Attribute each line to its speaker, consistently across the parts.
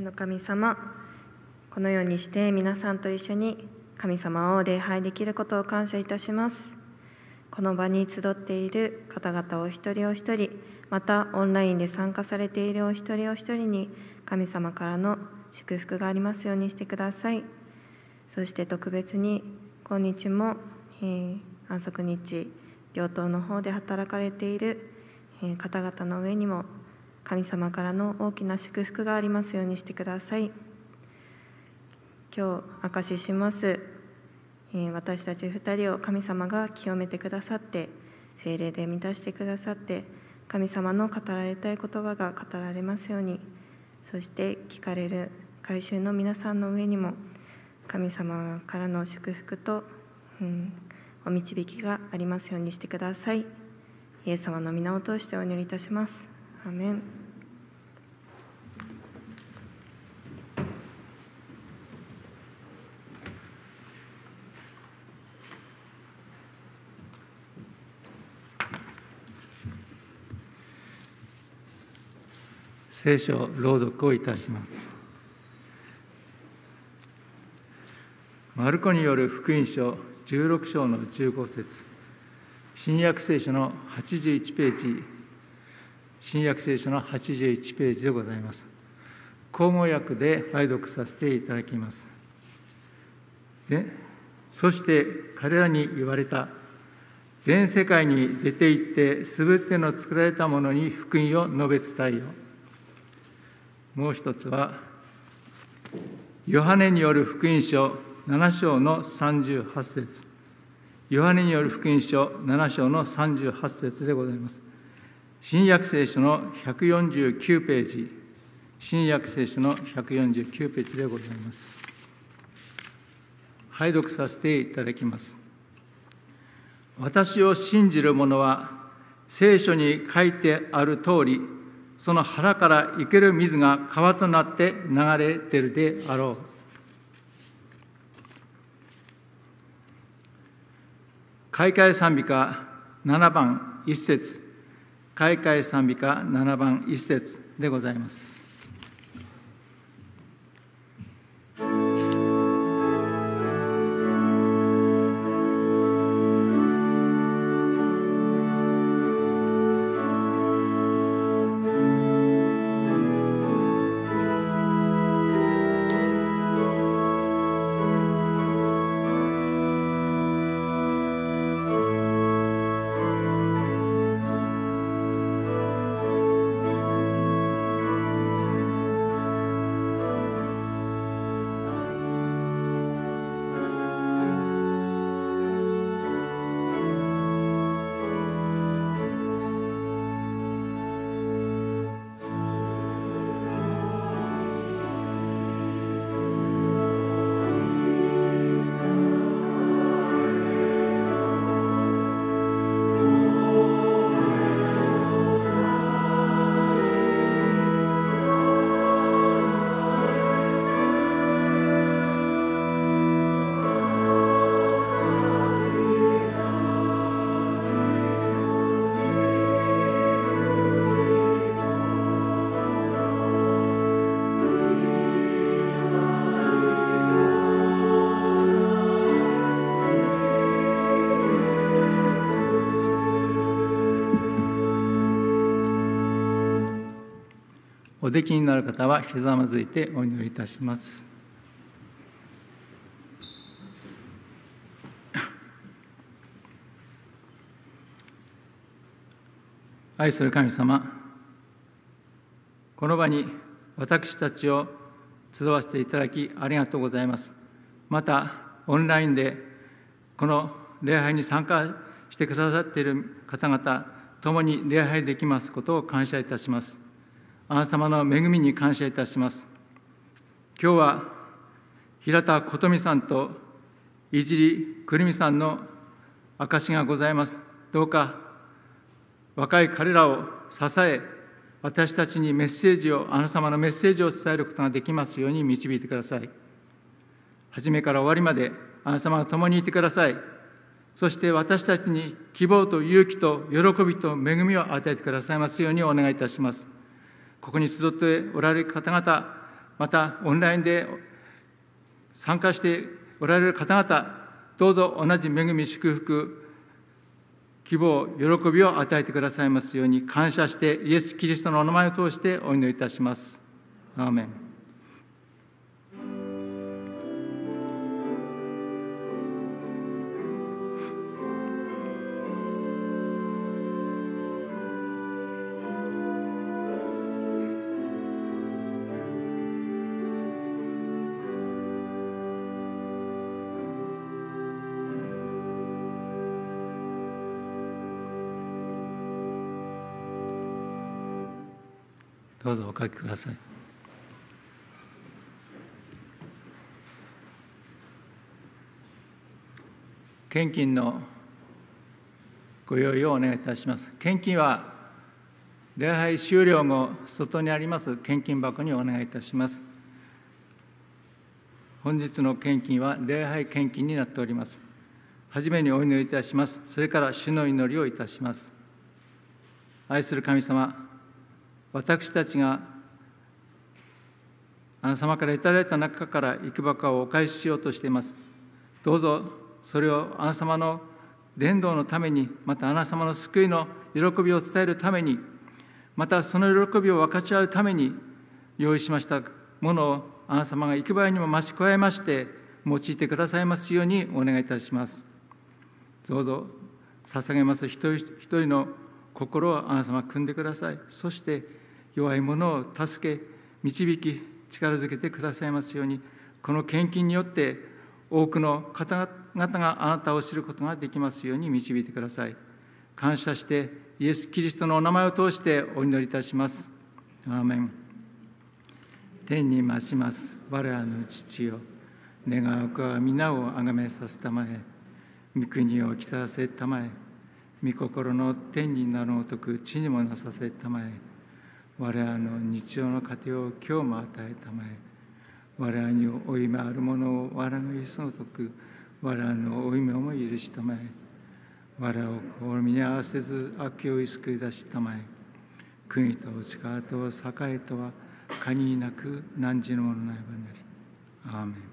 Speaker 1: 天の神様このようにして皆さんと一緒に神様を礼拝できることを感謝いたします。この場に集っている方々お一人お一人またオンラインで参加されているお一人お一人に神様からの祝福がありますようにしてください。そして特別に今日も、えー、安息日病棟の方で働かれている、え、方々の上にも神様からの大きな祝福がありますようにしてください今日証しします、えー、私たち2人を神様が清めてくださって精霊で満たしてくださって神様の語られたい言葉が語られますようにそして聞かれる改宗の皆さんの上にも神様からの祝福と、うん、お導きがありますようにしてください。イエス様の皆を通してお祈りいたします。アメン
Speaker 2: 聖書朗読をいたします。マルコによる福音書16章の15節。新約聖書の81ページ。新約聖書の81ページでございます。口語訳で拝読させていただきます。そして彼らに言われた。全世界に出て行ってすべての作られたものに福音を述べ伝えよ。うもう一つはヨハネによる福音書7章の38節ヨハネによる福音書7章の38節でございます。新約聖書の149ページ、新約聖書の149ページでございます。拝読させていただきます。私を信じる者は、聖書に書いてある通り、その腹から生ける水が川となって流れてるであろう。開会賛美歌7番1節開会賛美歌7番1節でございます。おできになる方はひざまずいてお祈りいたします。愛する神様、この場に私たちを集わせていただきありがとうございます。また、オンラインでこの礼拝に参加してくださっている方々、共に礼拝できますことを感謝いたします。あなた様の恵みに感謝いたします。今日は平田琴美さんといじりくるみさんの証がございます。どうか若い彼らを支え、私たちにメッセージを、あなた様のメッセージを伝えることができますように導いてください。初めから終わりまであなた様が共にいてください。そして私たちに希望と勇気と喜びと恵みを与えてくださいますようにお願いいたします。ここに集っておられる方々、またオンラインで参加しておられる方々、どうぞ同じ恵み、祝福、希望、喜びを与えてくださいますように感謝してイエス・キリストのお名前を通してお祈りいたします。アーメンどうぞお書きください。献金のご用意をお願いいたします。献金は礼拝終了後、外にあります献金箱にお願いいたします。本日の献金は礼拝献金になっております。はじめにお祈りいたします。それから主の祈りをいたします。愛する神様、私たちがあなた様からいただいた中からいくばかをお返ししようとしています。どうぞそれをあなた様の伝道のために、またあなた様の救いの喜びを伝えるために、またその喜びを分かち合うために用意しましたものをあなた様が幾倍にも増し加えまして用いてくださいますようにお願いいたします。どうぞ捧げます一人一人の心をあなた様組んでください。そして弱い者を助け導き力づけてくださいますようにこの献金によって多くの方々があなたを知ることができますように導いてください。感謝してイエス・キリストのお名前を通してお祈りいたします。アーメン。天に増します。我らの父よ。願うかは皆をあがめさせたまえ。御国を来たせたまえ。御心の天になるごとく地にもなさせたまえ。我らの日常の糧を今日も与えたまえ。我らに負い目あるものを我らのそのとく我らの負い目をも許したまえ。我らを試みに合わせず悪を救い出したまえ。国と力と栄とは限りなく何時のものないばなり。アーメン。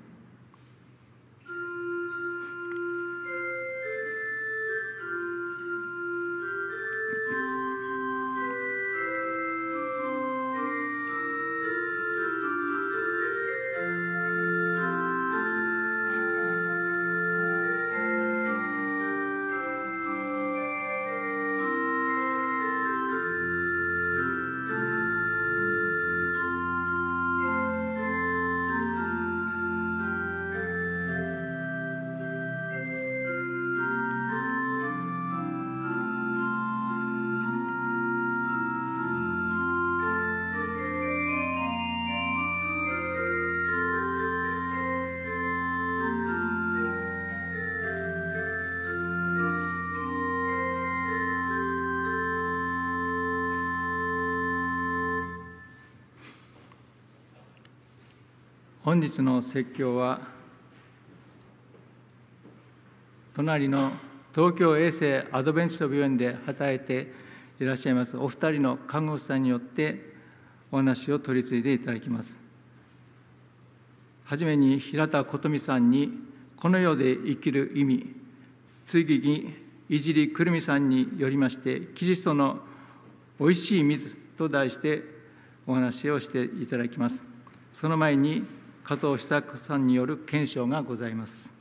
Speaker 2: 本日の説教は隣の東京衛生アドベンチスト病院で働いていらっしゃいますお二人の看護師さんによってお話を取り次いでいただきます。はじめに平田琴美さんにこの世で生きる意味次にいじりくるみさんによりましてキリストのおいしい水と題してお話をしていただきます。その前に加藤久子さんによる検証がございます。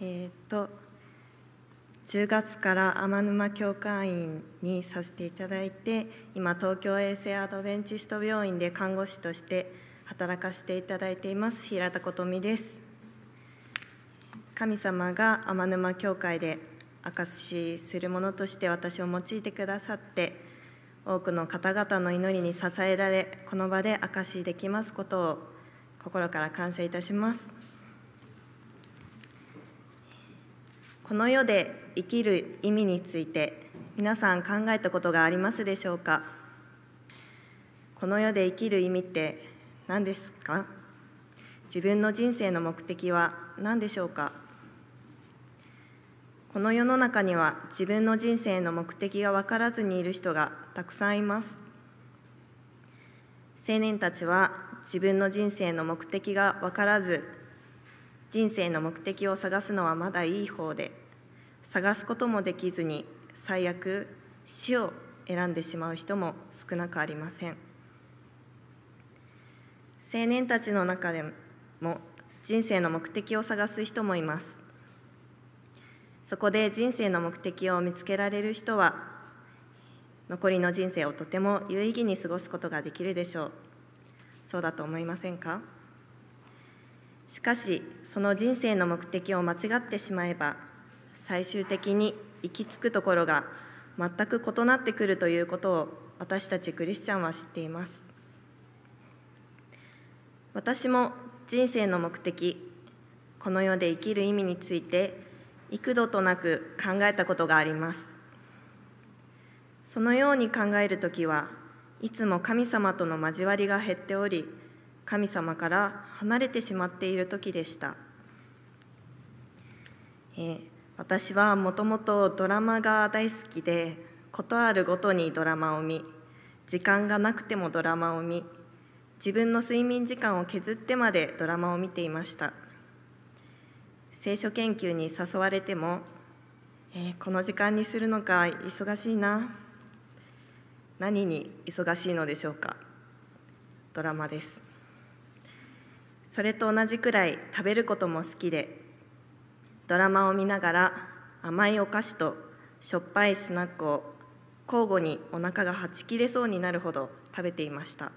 Speaker 1: えっ、と10月から天沼教会員にさせていただいて今東京衛生アドベンチスト病院で看護師として働かせていただいています平田琴美です。神様が天沼教会で証しするものとして私を用いてくださって多くの方々の祈りに支えられこの場で証しできますことを心から感謝いたします。この世で生きる意味について皆さん考えたことがありますでしょうか？この世で生きる意味って何ですか？自分の人生の目的は何でしょうか？この世の中には自分の人生の目的が分からずにいる人がたくさんいます。青年たちは自分の人生の目的が分からず人生の目的を探すのはまだいい方で探すこともできずに最悪死を選んでしまう人も少なくありません。青年たちの中でも人生の目的を探す人もいます。そこで人生の目的を見つけられる人は残りの人生をとても有意義に過ごすことができるでしょう。そうだと思いませんか？しかしその人生の目的を間違ってしまえば最終的に行き着くところが全く異なってくるということを私たちクリスチャンは知っています。私も人生の目的この世で生きる意味について幾度となく考えたことがあります。そのように考える時はいつも神様との交わりが減っており神様から離れてしまっている時でした、えー、私はもともとドラマが大好きで事あるごとにドラマを見時間がなくてもドラマを見自分の睡眠時間を削ってまでドラマを見ていました。聖書研究に誘われても、えー、この時間にするのか忙しいな。何に忙しいのでしょうか。ドラマです。それと同じくらい食べることも好きでドラマを見ながら甘いお菓子としょっぱいスナックを交互にお腹がはち切れそうになるほど食べていました。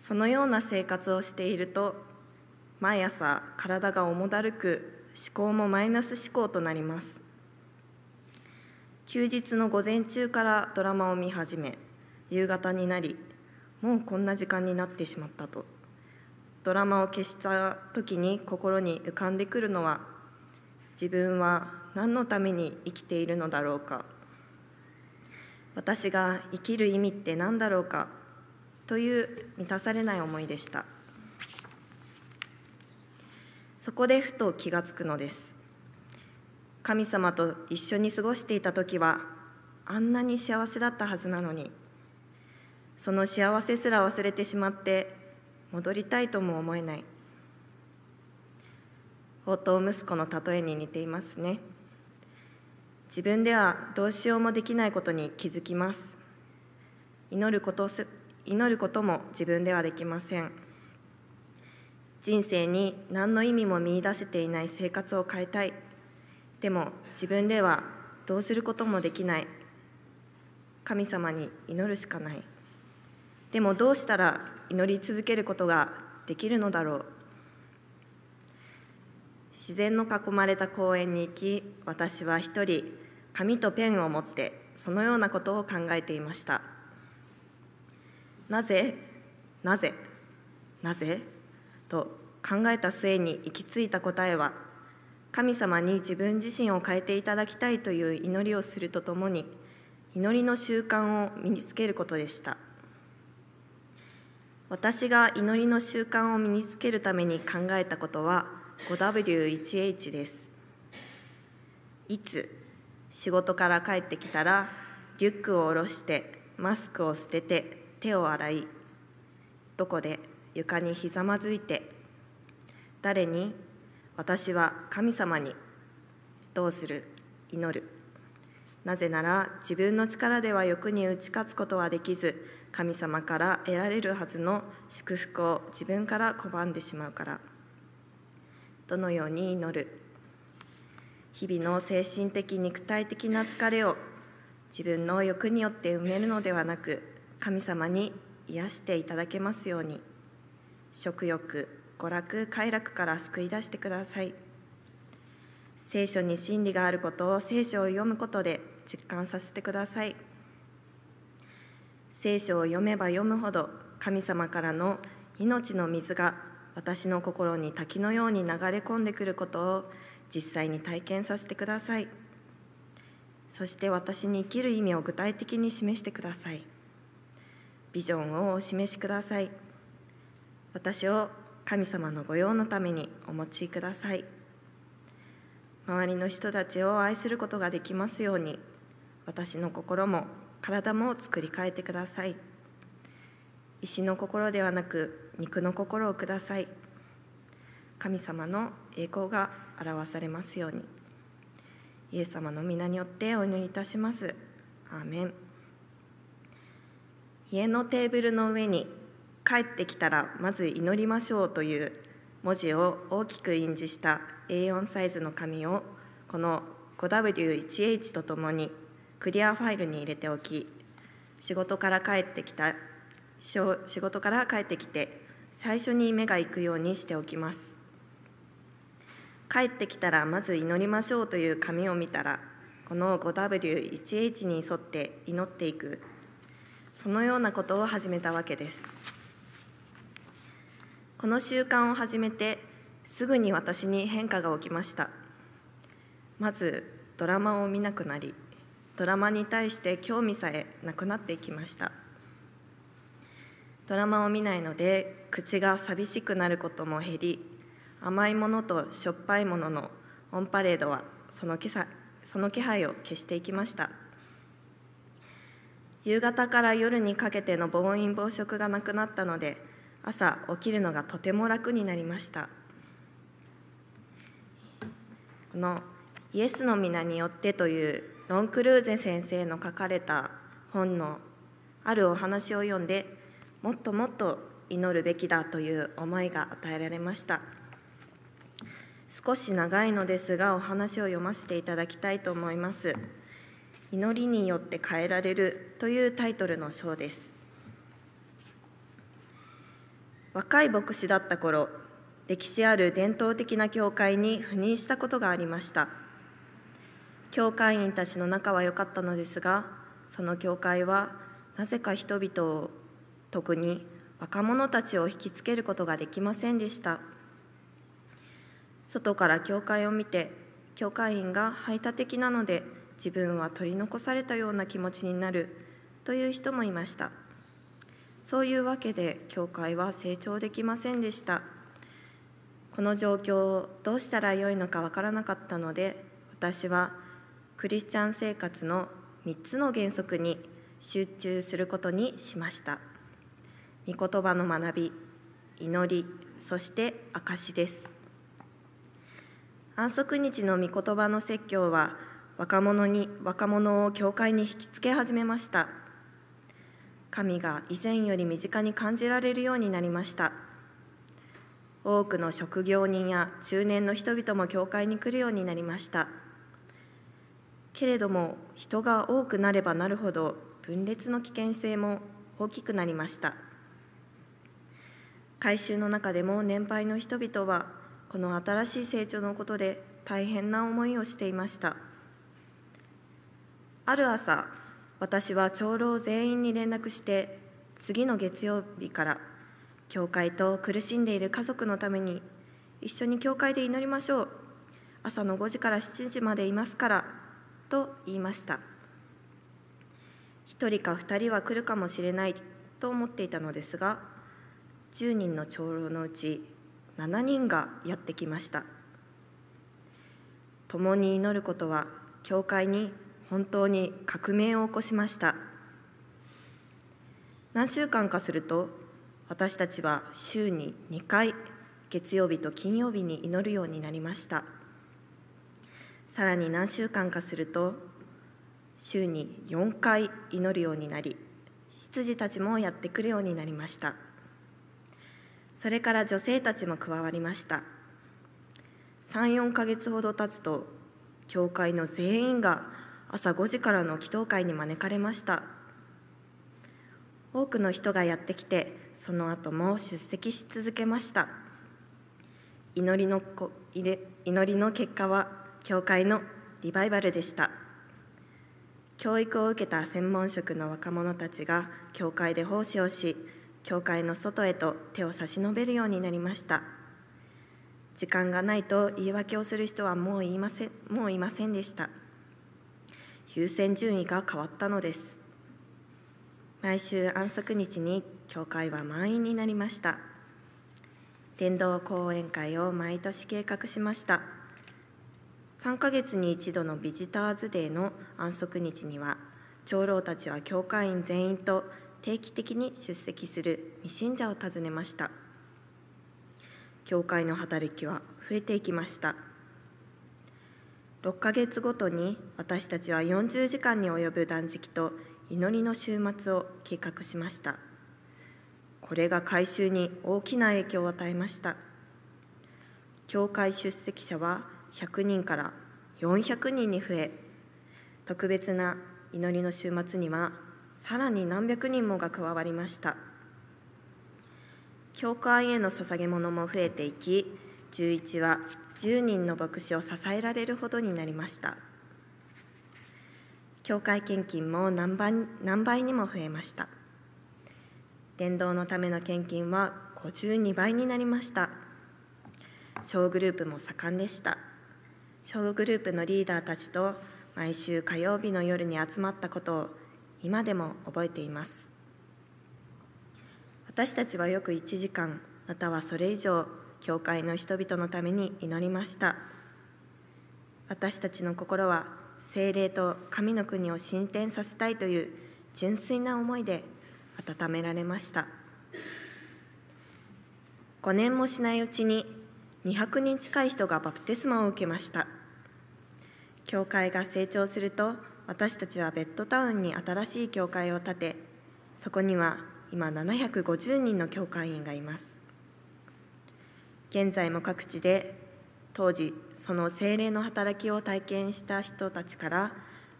Speaker 1: そのような生活をしていると毎朝体が重だるく思考もマイナス思考となります。休日の午前中からドラマを見始め夕方になりもうこんな時間になってしまったと。ドラマを消した時に心に浮かんでくるのは自分は何のために生きているのだろうか。私が生きる意味って何だろうか。という満たされない思いでした。そこでふと気がつくのです。神様と一緒に過ごしていた時はあんなに幸せだったはずなのにその幸せすら忘れてしまって戻りたいとも思えない。放蕩息子の例えに似ていますね。自分ではどうしようもできないことに気づきます。祈ること祈ることも自分ではできません。人生に何の意味も見いだせていない生活を変えたい。でも自分ではどうすることもできない。神様に祈るしかない。でもどうしたら祈り続けることができるのだろう。自然の囲まれた公園に行き私は一人紙とペンを持ってそのようなことを考えていました。なぜなぜなぜと考えた末に行き着いた答えは神様に自分自身を変えていただきたいという祈りをするとともに祈りの習慣を身につけることでした。私が祈りの習慣を身につけるために考えたことは 5W1H です。いつ仕事から帰ってきたらリュックを下ろしてマスクを捨てて手を洗いどこで床にひざまずいて誰に私は神様にどうする祈る。なぜなら自分の力では欲に打ち勝つことはできず神様から得られるはずの祝福を自分から拒んでしまうから。どのように祈る？日々の精神的肉体的な疲れを自分の欲によって埋めるのではなく神様に癒していただけますように。食欲娯楽快楽から救い出してください。聖書に真理があることを聖書を読むことで実感させてください。聖書を読めば読むほど神様からの命の水が私の心に滝のように流れ込んでくることを実際に体験させてください。そして私に生きる意味を具体的に示してください。ビジョンをお示しください。私を神様の御用のためにお持ちください。周りの人たちを愛することができますように私の心も体も作り変えてください。石の心ではなく肉の心をください。神様の栄光が表されますように。イエス様の皆によってお祈りいたします。アーメン。家のテーブルの上に帰ってきたらまず祈りましょうという文字を大きく印字した A4 サイズの紙をこの 5W1H とともにクリアファイルに入れておき仕事から帰ってきた仕事から帰ってきて最初に目が行くようにしておきます。帰ってきたらまず祈りましょうという紙を見たらこの 5W1H に沿って祈っていく。そのようなことを始めたわけです。この習慣を始めてすぐに私に変化が起きました。まずドラマを見なくなりドラマに対して興味さえなくなっていきました。ドラマを見ないので口が寂しくなることも減り甘いものとしょっぱいもののオンパレードはその気その気配を消していきました。夕方から夜にかけての暴飲暴食がなくなったので朝起きるのがとても楽になりました。この「イエスの皆によって」というロン・クルーゼ先生の書かれた本のあるお話を読んでもっともっと祈るべきだという思いが与えられました。少し長いのですがお話を読ませていただきたいと思います。祈りによって変えられるというタイトルの章です。若い牧師だった頃歴史ある伝統的な教会に赴任したことがありました。教会員たちの仲は良かったのですがその教会はなぜか人々を特に若者たちを引きつけることができませんでした。外から教会を見て教会員が排他的なので自分は取り残されたような気持ちになるという人もいました。そういうわけで教会は成長できませんでした。この状況をどうしたらよいのかわからなかったので私はクリスチャン生活の3つの原則に集中することにしました。御言葉の学び祈りそして証です。安息日の御言葉の説教は若者に若者を教会に引きつけ始めました。神が以前より身近に感じられるようになりました。多くの職業人や中年の人々も教会に来るようになりました。けれども人が多くなればなるほど分裂の危険性も大きくなりました。改宗の中でも年配の人々はこの新しい成長のことで大変な思いをしていました。ある朝私は長老全員に連絡して次の月曜日から教会と苦しんでいる家族のために一緒に教会で祈りましょう。朝の5時から7時までいますからと言いました。1人か2人は来るかもしれないと思っていたのですが10人の長老のうち7人がやってきました。共に祈ることは教会に本当に革命を起こしました。何週間かすると私たちは週に2回月曜日と金曜日に祈るようになりました。さらに何週間かすると週に4回祈るようになり執事たちもやってくるようになりました。それから女性たちも加わりました。34ヶ月ほど経つと教会の全員が朝5時からの祈祷会に招かれました。多くの人がやってきてその後も出席し続けました。祈りのこ祈りの結果は教会のリバイバルでした。教育を受けた専門職の若者たちが教会で奉仕をし教会の外へと手を差し伸べるようになりました。時間がないと言い訳をする人はもういませんもういませんでした。優先順位が変わったのです。毎週安息日に教会は満員になりました。伝道講演会を毎年計画しました。3ヶ月に一度のビジターズデーの安息日には長老たちは教会員全員と定期的に出席する未信者を訪ねました。教会の働きは増えていきました。6ヶ月ごとに私たちは40時間に及ぶ断食と祈りの週末を計画しました。これが改修に大きな影響を与えました。教会出席者は100人から400人に増え特別な祈りの週末にはさらに何百人もが加わりました。教会への捧げ物も増えていき11は10人の牧師を支えられるほどになりました。教会献金も何倍何倍にも増えました。伝道のための献金は52倍になりました。小グループも盛んでした。小グループのリーダーたちと毎週火曜日の夜に集まったことを今でも覚えています。私たちはよく1時間またはそれ以上教会の人々のために祈りました。私たちの心は精霊と神の国を進展させたいという純粋な思いで温められました。5年もしないうちに200人近い人がバプテスマを受けました。教会が成長すると私たちはベッドタウンに新しい教会を建てそこには今750人の教会員がいます。現在も各地で当時その精霊の働きを体験した人たちから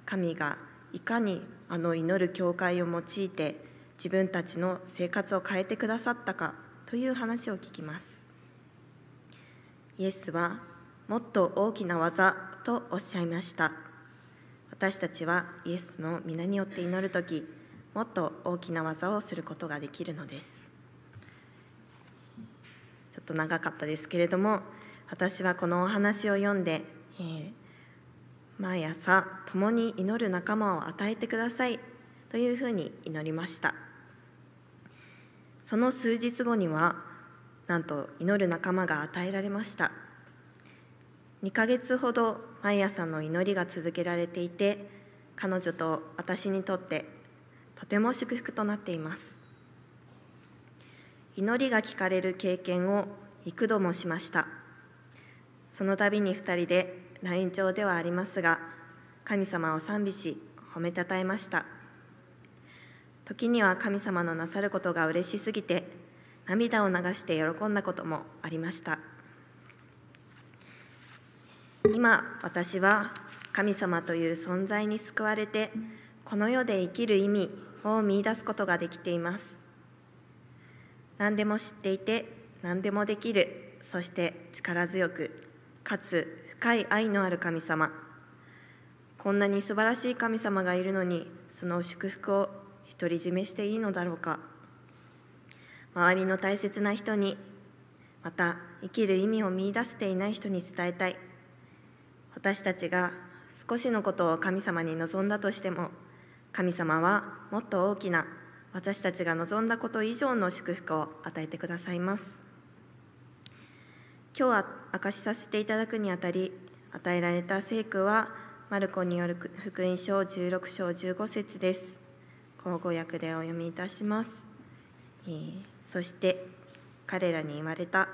Speaker 1: 神がいかにあの祈る教会を用いて自分たちの生活を変えてくださったかという話を聞きます。イエスはもっと大きな技とおっしゃいました。私たちはイエスの皆によって祈る時もっと大きな技をすることができるのです。ちょっと長かったですけれども私はこのお話を読んで、えー、毎朝共に祈る仲間を与えてくださいというふうに祈りました。その数日後にはなんと祈る仲間が与えられました。2ヶ月ほど毎朝の祈りが続けられていて彼女と私にとってとても祝福となっています。祈りが聞かれる経験を幾度もしました。その度に2人で LINE 上ではありますが神様を賛美し褒めたたえました。時には神様のなさることが嬉しすぎて涙を流して喜んだこともありました。今私は神様という存在に救われてこの世で生きる意味を見いだすことができています。何でも知っていて何でもできるそして力強くかつ深い愛のある神様。こんなに素晴らしい神様がいるのにその祝福を独り占めしていいのだろうか。周りの大切な人にまた生きる意味を見いだせていない人に伝えたい。私たちが少しのことを神様に望んだとしても神様はもっと大きな私たちが望んだこと以上の祝福を与えてくださいます。今日は明かしさせていただくにあたり与えられた聖句はマルコによる福音書16章15節です。口語訳でお読みいたします、えー、そして彼らに言われた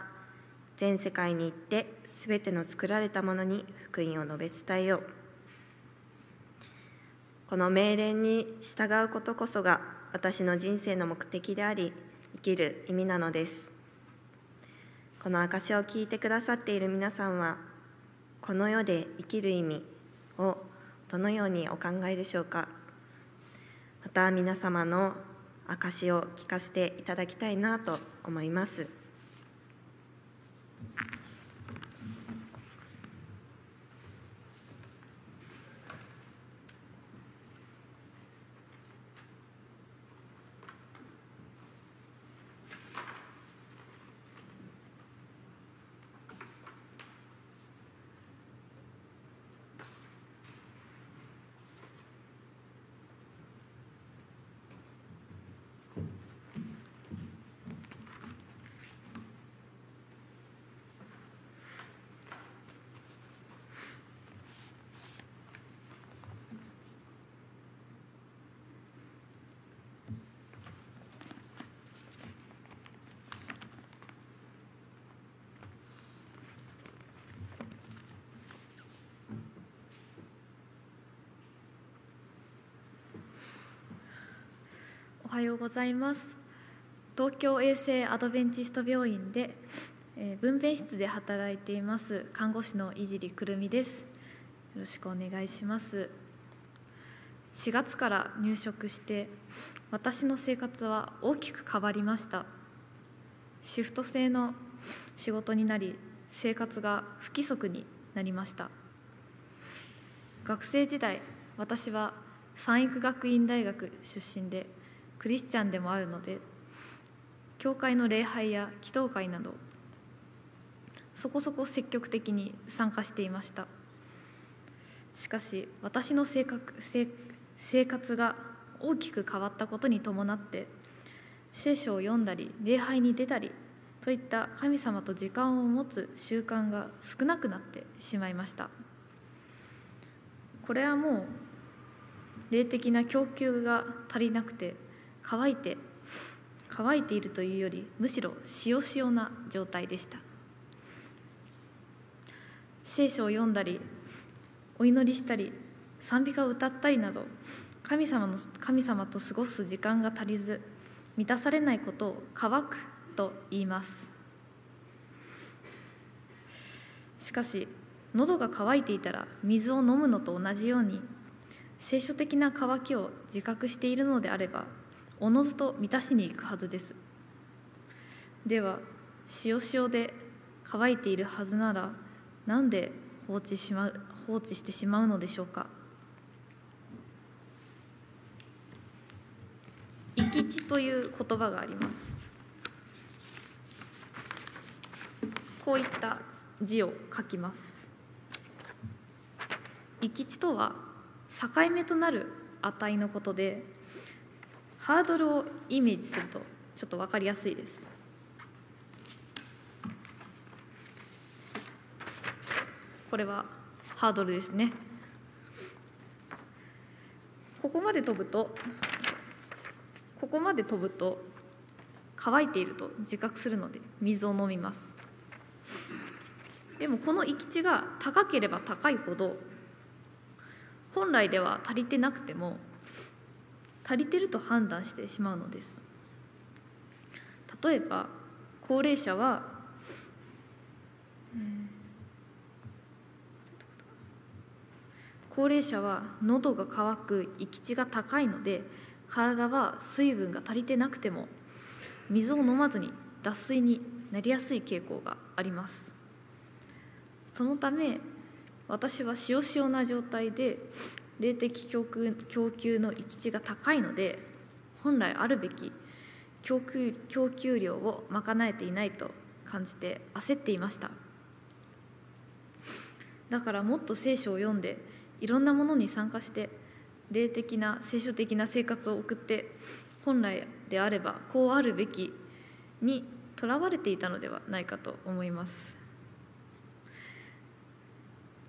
Speaker 1: 全世界に行ってすべての作られたものに福音を述べ伝えよう。この命令に従うことこそが私の人生の目的であり生きる意味なのです。この証を聞いてくださっている皆さんはこの世で生きる意味をどのようにお考えでしょうか。また皆様の証を聞かせていただきたいなと思います。
Speaker 3: はようございます。東京衛生アドベンチスト病院で、えー、分娩室で働いています看護師の井尻くるみです。よろしくお願いします。4月から入職して私の生活は大きく変わりました。シフト制の仕事になり生活が不規則になりました。学生時代私は三育学院大学出身でクリスチャンでもあるので教会の礼拝や祈祷会などそこそこ積極的に参加していました。しかし私の性格生活が大きく変わったことに伴って聖書を読んだり礼拝に出たりといった神様と時間を持つ習慣が少なくなってしまいました。これはもう霊的な供給が足りなくて乾いて乾いているというよりむしろ塩塩な状態でした。聖書を読んだりお祈りしたり賛美歌を歌ったりなど神様の神様と過ごす時間が足りず満たされないことを乾くと言います。しかし喉が渇いていたら水を飲むのと同じように聖書的な渇きを自覚しているのであればおのずと満たしに行くはずです。では塩塩で乾いているはずならなんで放置しまう放置してしまうのでしょうか「生き地」という言葉があります。こういった字を書きます。生き地とは境目となる値のことでハードルをイメージするとちょっと分かりやすいです。これはハードルですね。ここまで飛ぶとここまで飛ぶと乾いていると自覚するので水を飲みます。でもこの行き地が高ければ高いほど本来では足りてなくても足りてると判断してしまうのです。例えば高齢者は、高齢者は喉が渇く生き地が高いので体は水分が足りてなくても水を飲まずに脱水になりやすい傾向があります。そのため私は塩塩な状態で霊的供給供給の行き地が高いので本来あるべき供給供給量を賄えていないと感じて焦っていました。だからもっと聖書を読んでいろんなものに参加して霊的な聖書的な生活を送って本来であればこうあるべきにとらわれていたのではないかと思います。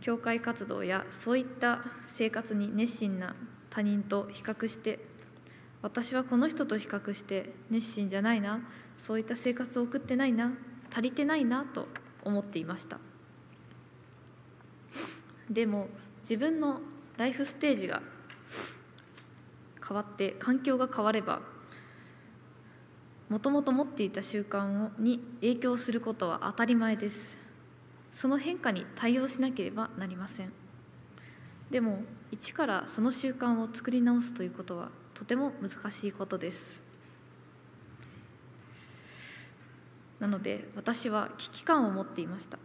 Speaker 3: 教会活動やそういった生活に熱心な他人と比較して私はこの人と比較して熱心じゃないなそういった生活を送ってないな足りてないなと思っていました。でも自分のライフステージが変わって環境が変わればもともと持っていた習慣に影響することは当たり前です。その変化に対応しなければなりません。でも一からその習慣を作り直すということはとても難しいことです。なので私は危機感を持っていました。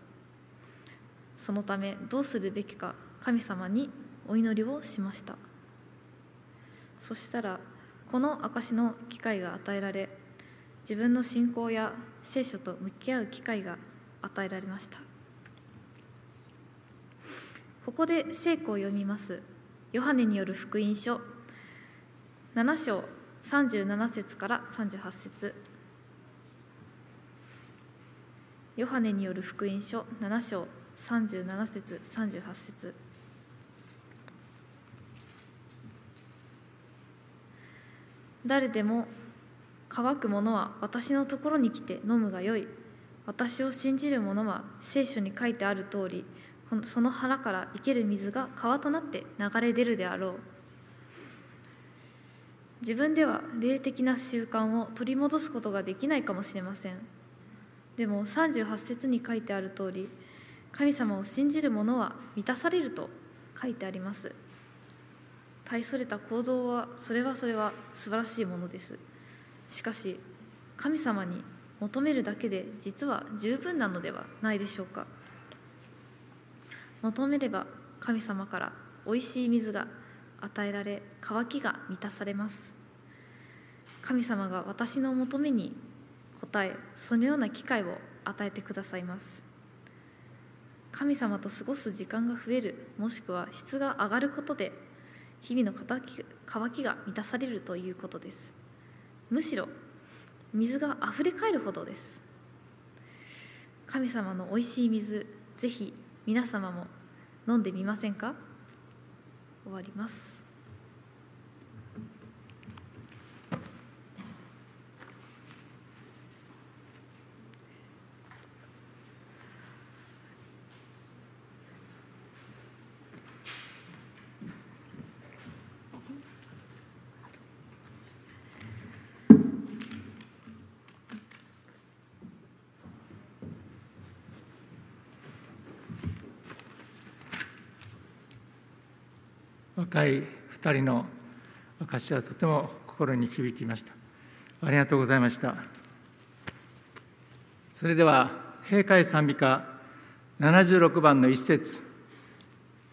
Speaker 3: そのためどうするべきか神様にお祈りをしました。そしたらこの証の機会が与えられ自分の信仰や聖書と向き合う機会が与えられました。ここで聖句を読みます。ヨハネによる福音書。7章37節から38節。ヨハネによる福音書。7章37節38節。誰でも乾く者は私のところに来て飲むがよい。私を信じる者は聖書に書いてある通りその腹から生ける水が川となって流れ出るであろう。自分では霊的な習慣を取り戻すことができないかもしれません。でも38節に書いてある通り神様を信じる者は満たされると書いてあります。大それた行動はそれはそれは素晴らしいものです。しかし神様に求めるだけで実は十分なのではないでしょうか。求めれば神様からおいしい水が与えられ渇きが満たされます。神様が私の求めに応えそのような機会を与えてくださいます。神様と過ごす時間が増えるもしくは質が上がることで日々の渇きが満たされるということです。むしろ水があふれかえるほどです。神様のおいしい水ぜひ皆様も飲んでみませんか？終わります。
Speaker 2: 若い2人の証はとても心に響きました。ありがとうございました。それでは閉会賛美歌76番の一節。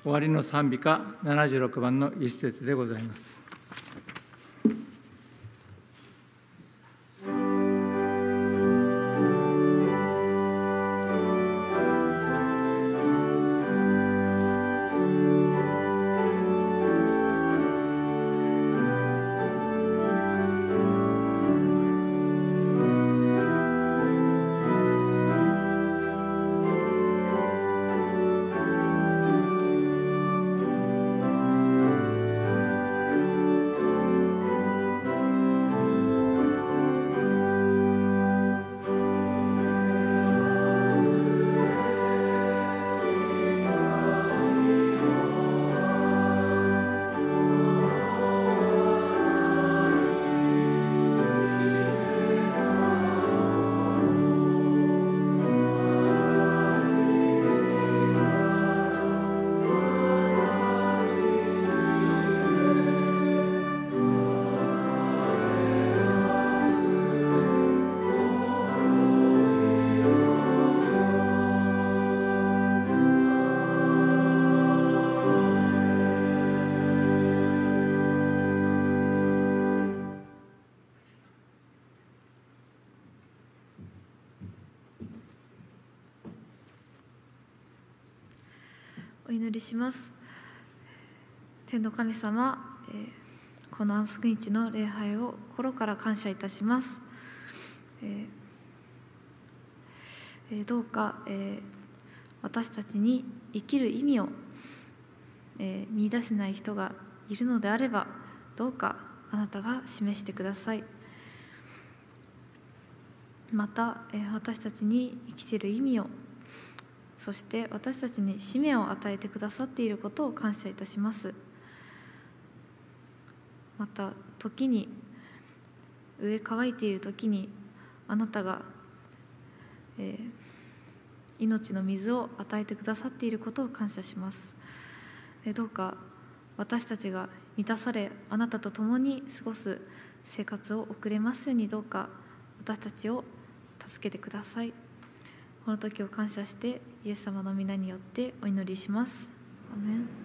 Speaker 2: 終わりの賛美歌76番の一節でございます。
Speaker 3: りします。天の神様、え、この安息日の礼拝を心から感謝いたします、え、どうか、え、私たちに生きる意味を、えー、見出せない人がいるのであればどうかあなたが示してください。また、え、私たちに生きている意味をそして私たちに使命を与えてくださっていることを感謝いたしますまた時に上乾いている時にあなたが、えー、命の水を与えてくださっていることを感謝します、え、どうか私たちが満たされあなたと共に過ごす生活を送れますようにどうか私たちを助けてください。この時を感謝してイエス様の皆によってお祈りします。アメン